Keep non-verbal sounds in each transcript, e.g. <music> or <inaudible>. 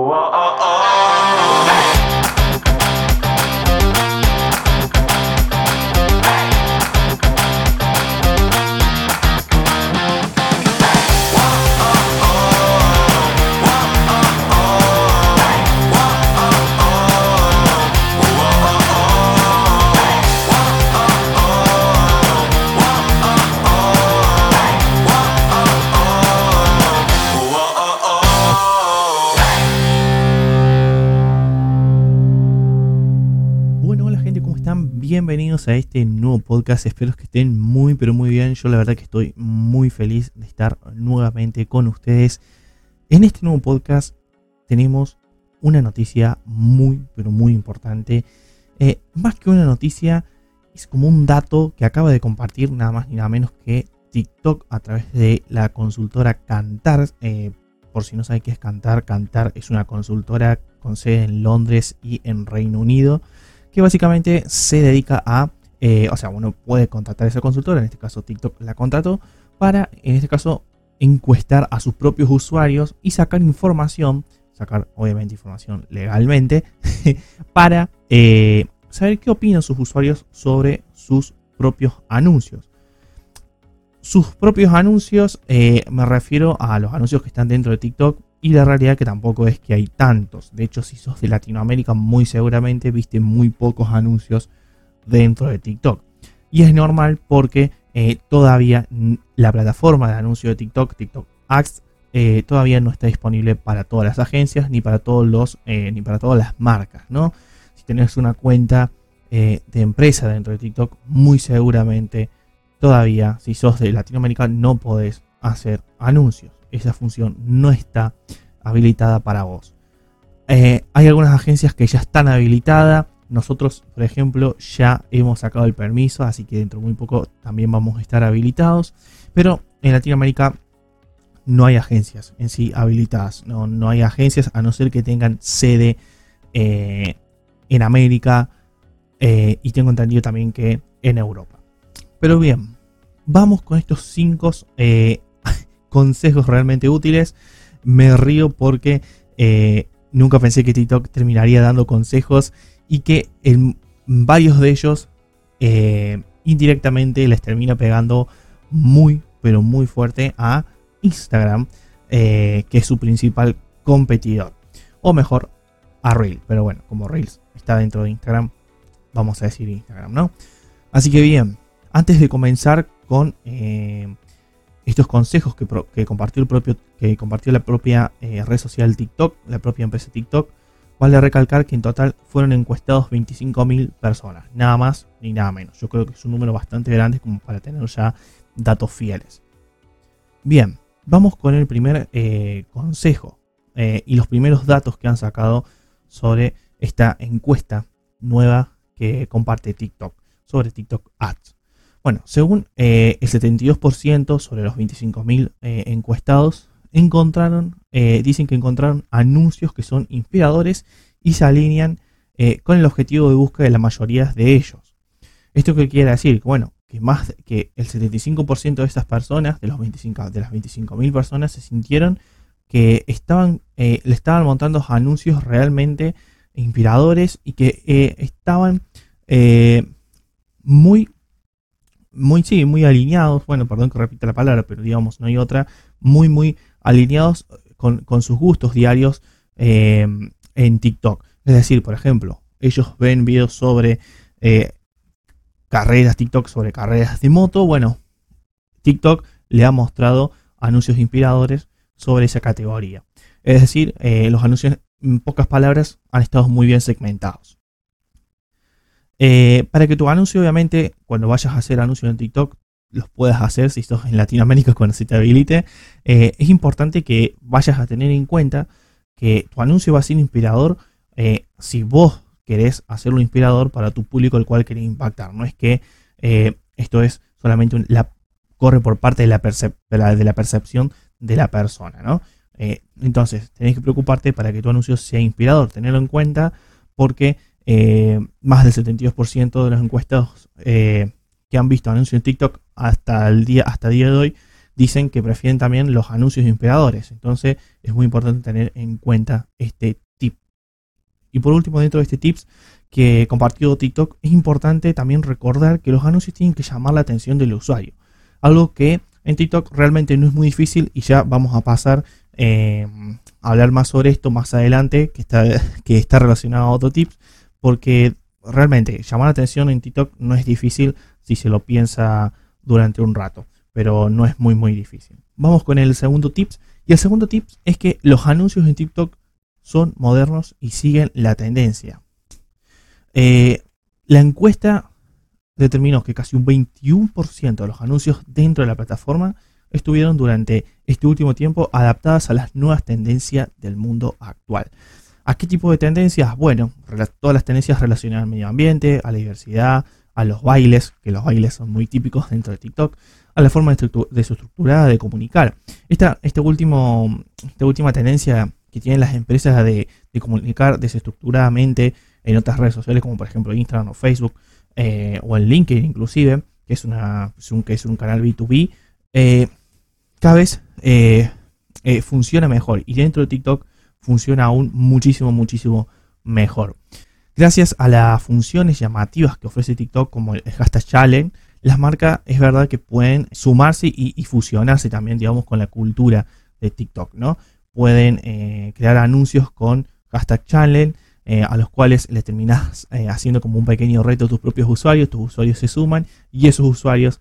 Bueno, Bienvenidos a este nuevo podcast. Espero que estén muy, pero muy bien. Yo la verdad que estoy muy feliz de estar nuevamente con ustedes. En este nuevo podcast tenemos una noticia muy, pero muy importante. Eh, más que una noticia, es como un dato que acaba de compartir nada más ni nada menos que TikTok a través de la consultora Cantar. Eh, por si no saben qué es Cantar, Cantar es una consultora con sede en Londres y en Reino Unido que básicamente se dedica a, eh, o sea, uno puede contratar a esa consultora, en este caso TikTok la contrató, para, en este caso, encuestar a sus propios usuarios y sacar información, sacar obviamente información legalmente, <laughs> para eh, saber qué opinan sus usuarios sobre sus propios anuncios. Sus propios anuncios, eh, me refiero a los anuncios que están dentro de TikTok, y la realidad que tampoco es que hay tantos. De hecho, si sos de Latinoamérica, muy seguramente viste muy pocos anuncios dentro de TikTok. Y es normal porque eh, todavía la plataforma de anuncio de TikTok, TikTok Ads, eh, todavía no está disponible para todas las agencias ni para todos los eh, ni para todas las marcas, ¿no? Si tenés una cuenta de empresa dentro de TikTok, muy seguramente todavía, si sos de Latinoamérica, no podés hacer anuncios esa función no está habilitada para vos. Eh, hay algunas agencias que ya están habilitadas. Nosotros, por ejemplo, ya hemos sacado el permiso, así que dentro de muy poco también vamos a estar habilitados. Pero en Latinoamérica no hay agencias en sí habilitadas. No, no hay agencias a no ser que tengan sede eh, en América eh, y tengo entendido también que en Europa. Pero bien, vamos con estos cinco consejos realmente útiles. Me río porque eh, nunca pensé que TikTok terminaría dando consejos y que en varios de ellos eh, indirectamente les termina pegando muy, pero muy fuerte a Instagram, eh, que es su principal competidor. O mejor, a Reels. Pero bueno, como Reels está dentro de Instagram, vamos a decir Instagram, ¿no? Así que bien, antes de comenzar con estos consejos que, compartió, la propia eh, red social TikTok, la propia empresa TikTok, vale recalcar que en total fueron encuestados 25.000 personas, nada más ni nada menos. Yo creo que es un número bastante grande como para tener ya datos fieles. Bien, vamos con el primer eh, consejo eh, y los primeros datos que han sacado sobre esta encuesta nueva que comparte TikTok, sobre TikTok Ads. Bueno, según eh, el 72% sobre los 25.000 eh, encuestados, encontraron, eh, dicen que encontraron anuncios que son inspiradores y se alinean con el objetivo de búsqueda de la mayoría de ellos. ¿Esto qué quiere decir? Bueno, que más que el 75% de estas personas, de, los 25, de las 25.000 personas, se sintieron que estaban, le estaban montando anuncios realmente inspiradores y que estaban muy muy, sí, muy alineados, bueno, perdón que repita la palabra, pero digamos, no hay otra, muy, muy alineados con, sus gustos diarios eh, en TikTok. Es decir, por ejemplo, ellos ven videos sobre eh, carreras, TikTok sobre carreras de moto, bueno, TikTok le ha mostrado anuncios inspiradores sobre esa categoría. Es decir, eh, los anuncios, en pocas palabras, han estado muy bien segmentados. Eh, para que tu anuncio, obviamente, cuando vayas a hacer anuncios en TikTok, los puedas hacer si estás en Latinoamérica <laughs> cuando se te habilite. Eh, es importante que vayas a tener en cuenta que tu anuncio va a ser inspirador eh, si vos querés hacerlo inspirador para tu público al cual querés impactar. No es que esto es solamente la, corre por parte de la, de la, percepción de la persona. ¿no? entonces, tenés que preocuparte para que tu anuncio sea inspirador. Tenerlo en cuenta porque eh, más del 72% de los encuestados eh, que han visto anuncios en TikTok hasta el día, hasta día de hoy dicen que prefieren también los anuncios inspiradores. Entonces es muy importante tener en cuenta este tip. Y por último, dentro de este tips que compartió TikTok, es importante también recordar que los anuncios tienen que llamar la atención del usuario. Algo que en TikTok realmente no es muy difícil y ya vamos a pasar eh, a hablar más sobre esto más adelante, que está, que está relacionado a otro tips, porque realmente llamar la atención en TikTok no es difícil si se lo piensa durante un rato, pero no es muy muy difícil. Vamos con el segundo tips y el segundo tips es que los anuncios en TikTok son modernos y siguen la tendencia. Eh, la encuesta determinó que casi un 21% de los anuncios dentro de la plataforma estuvieron durante este último tiempo adaptadas a las nuevas tendencias del mundo actual. ¿A qué tipo de tendencias? Bueno, todas las tendencias relacionadas al medio ambiente, a la diversidad, a los bailes, que los bailes son muy típicos dentro de TikTok, a la forma de, su estructura de comunicar. Esta, este esta última tendencia que tienen las empresas de, comunicar desestructuradamente en otras redes sociales, como por ejemplo Instagram o Facebook, eh, o en LinkedIn inclusive, que es, una, un canal B2B, eh, cada vez eh, funciona mejor. Y dentro de TikTok funciona aún muchísimo, muchísimo mejor. Gracias a las funciones llamativas que ofrece TikTok, como el hashtag challenge, las marcas es verdad que pueden sumarse y, fusionarse también, digamos, con la cultura de TikTok, ¿no? Pueden eh, crear anuncios con hashtag challenge, eh, a los cuales le terminas eh, haciendo como un pequeño reto a tus propios usuarios, tus usuarios se suman y esos usuarios,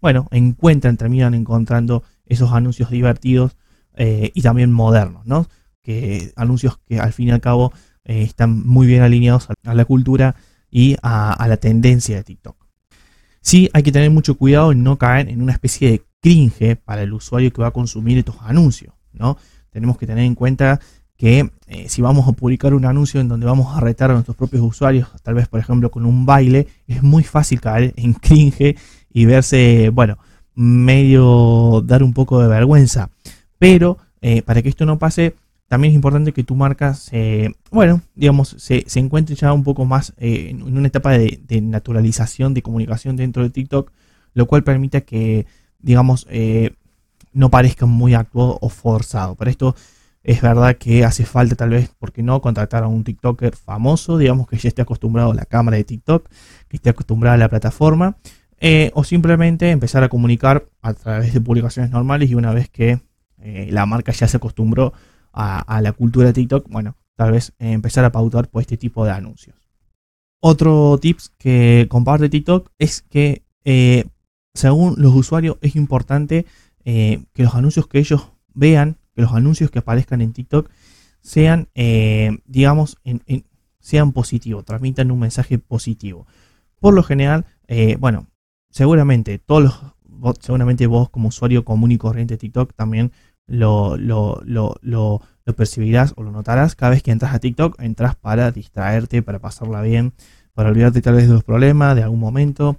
bueno, encuentran, terminan encontrando esos anuncios divertidos y también modernos, ¿no? Que anuncios que al fin y al cabo eh, están muy bien alineados a, la cultura y a, la tendencia de TikTok. Sí, hay que tener mucho cuidado en no caer en una especie de cringe para el usuario que va a consumir estos anuncios, ¿no? Tenemos que tener en cuenta que eh, si vamos a publicar un anuncio en donde vamos a retar a nuestros propios usuarios, tal vez por ejemplo con un baile, es muy fácil caer en <laughs> cringe y verse, bueno, medio dar un poco de vergüenza. Pero eh, para que esto no pase, también es importante que tu marca se, bueno, digamos, se, encuentre ya un poco más eh, en una etapa de, naturalización, de comunicación dentro de TikTok, lo cual permite que, digamos, eh, no parezca muy actuado o forzado. Para esto es verdad que hace falta tal vez, ¿por qué no?, contratar a un TikToker famoso, digamos, que ya esté acostumbrado a la cámara de TikTok, que esté acostumbrado a la plataforma, eh, o simplemente empezar a comunicar a través de publicaciones normales y una vez que la marca ya se acostumbró a, la cultura de TikTok, bueno, tal vez empezar a pautar por este tipo de anuncios. Otro tips que comparte TikTok es que eh, según los usuarios es importante eh, que los anuncios que ellos vean, que los anuncios que aparezcan en TikTok sean, eh, digamos, sean positivos, transmitan un mensaje positivo. Por lo general, bueno, seguramente todos los, seguramente vos como usuario común y corriente de TikTok también lo, lo, lo, lo, percibirás o lo notarás cada vez que entras a TikTok, entras para distraerte, para pasarla bien, para olvidarte tal vez de los problemas, de algún momento,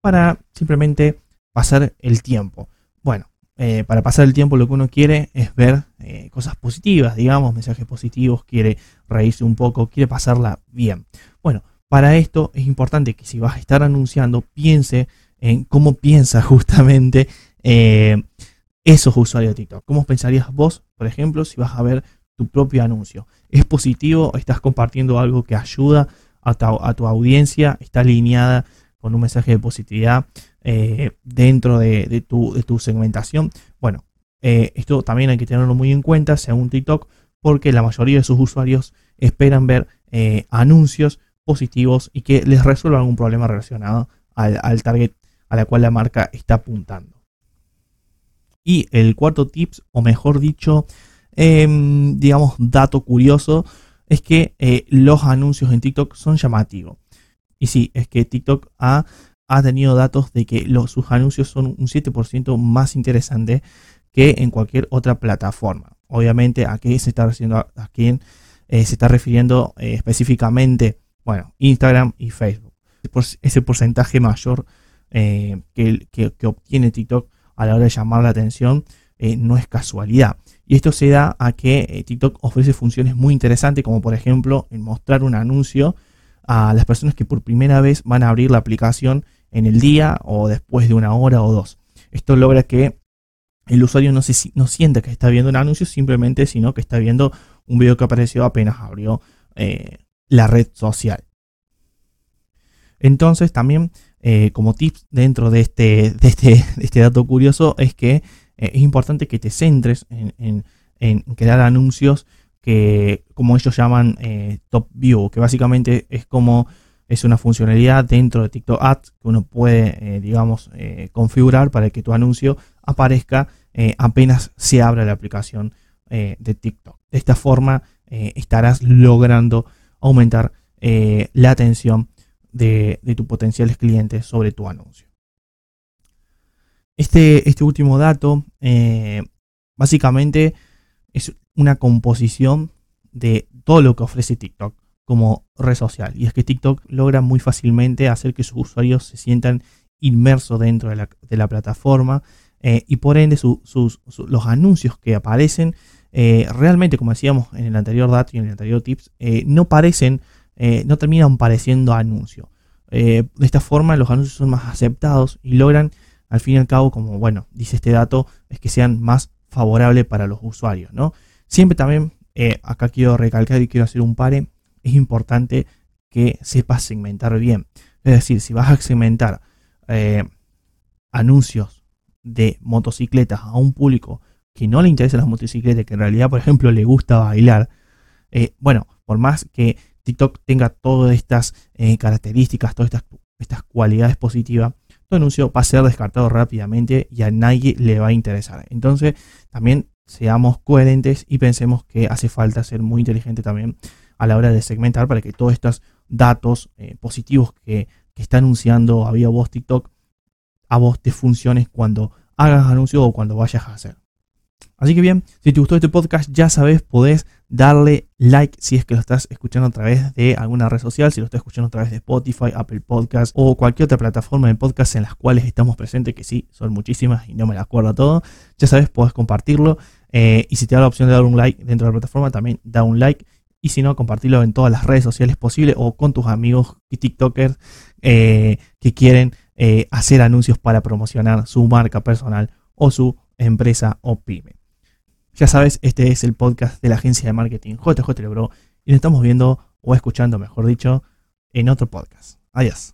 para simplemente pasar el tiempo. Bueno, eh, para pasar el tiempo lo que uno quiere es ver eh, cosas positivas, digamos, mensajes positivos, quiere reírse un poco, quiere pasarla bien. Bueno, para esto es importante que si vas a estar anunciando, piense en cómo piensa <laughs> justamente eh, esos usuarios de TikTok. ¿Cómo pensarías vos, por ejemplo, si vas a ver tu propio anuncio? ¿Es positivo? ¿Estás compartiendo algo que ayuda a tu, audiencia? ¿Está alineada con un mensaje de positividad eh, dentro de, tu, segmentación? Bueno, eh, esto también hay que tenerlo muy en cuenta según TikTok, porque la mayoría de sus usuarios esperan ver eh, anuncios positivos y que les resuelvan algún problema relacionado al, al target a la cual la marca está apuntando. Y el cuarto tips, o mejor dicho, em, digamos, dato curioso, es que eh, los anuncios en TikTok son llamativos. Y sí, es que TikTok ha, ha tenido datos de que los, sus anuncios son un 7% más interesantes que en cualquier otra plataforma. Obviamente, ¿a qué se está refiriendo? ¿A, quién eh, se está refiriendo eh, específicamente? Bueno, Instagram y Facebook. Ese porcentaje mayor que, que obtiene TikTok a la hora de llamar la atención eh, no es casualidad. Y esto se da a que eh, TikTok ofrece funciones muy interesantes, como por ejemplo en mostrar un anuncio a las personas que por primera vez van a abrir la aplicación en el día o después de una hora o dos. Esto logra que el usuario no, se, no siente que está viendo un anuncio, simplemente sino que está viendo un video que apareció apenas abrió eh, la red social. Entonces también eh, como tips dentro de este, de este, <laughs> este dato curioso es que eh, es importante que te centres en, crear anuncios que como ellos llaman top view, que básicamente es como es una funcionalidad dentro de TikTok Ads que uno puede, digamos, configurar para que tu anuncio aparezca apenas se abra la aplicación de TikTok. De esta forma estarás logrando aumentar eh, la atención de, tus potenciales clientes sobre tu anuncio. Este, este último dato eh, básicamente es una composición de todo lo que ofrece TikTok como red social. Y es que TikTok logra muy fácilmente hacer que sus usuarios se sientan inmersos dentro de la, plataforma eh, y por ende los anuncios que aparecen eh, realmente, como decíamos en el anterior dato y en el anterior tips, no parecen, eh, no terminan pareciendo anuncios. de esta forma, los anuncios son más aceptados y logran, al fin y al cabo, como bueno, dice este dato, es que sean más favorables para los usuarios. ¿no? Siempre también, acá quiero recalcar y quiero hacer un pare, es importante que sepas segmentar bien. Es decir, si vas a segmentar anuncios de motocicletas a un público que no le interesan las motocicletas, que en realidad, por ejemplo, le gusta bailar, eh, bueno, por más que TikTok tenga todas estas eh, características, todas estas, estas cualidades positivas, tu anuncio va a ser descartado rápidamente y a nadie le va a interesar. Entonces, también seamos coherentes y pensemos que hace falta ser muy inteligente también a la hora de segmentar para que todos estos datos eh, positivos que, que, está anunciando a vía voz TikTok a vos te funcione cuando hagas anuncio o cuando vayas a hacer. Así que bien, si te gustó este podcast, ya sabes, podés darle like si es que lo estás escuchando a través de alguna red social, si lo estás escuchando a través de Spotify, Apple Podcast o cualquier otra plataforma de podcast en las cuales estamos presentes, que sí, son muchísimas y no me las acuerdo todo. Ya sabes, podés compartirlo. Eh, y si te da la opción de dar un like dentro de la plataforma, también da un like. Y si no, compartirlo en todas las redes sociales posibles o con tus amigos y TikTokers eh, que quieren eh, hacer anuncios para promocionar su marca personal o su empresa o pyme. Ya sabes, este es el podcast de la agencia de marketing JJ Lebro y nos estamos viendo o escuchando, mejor dicho, en otro podcast. Adiós.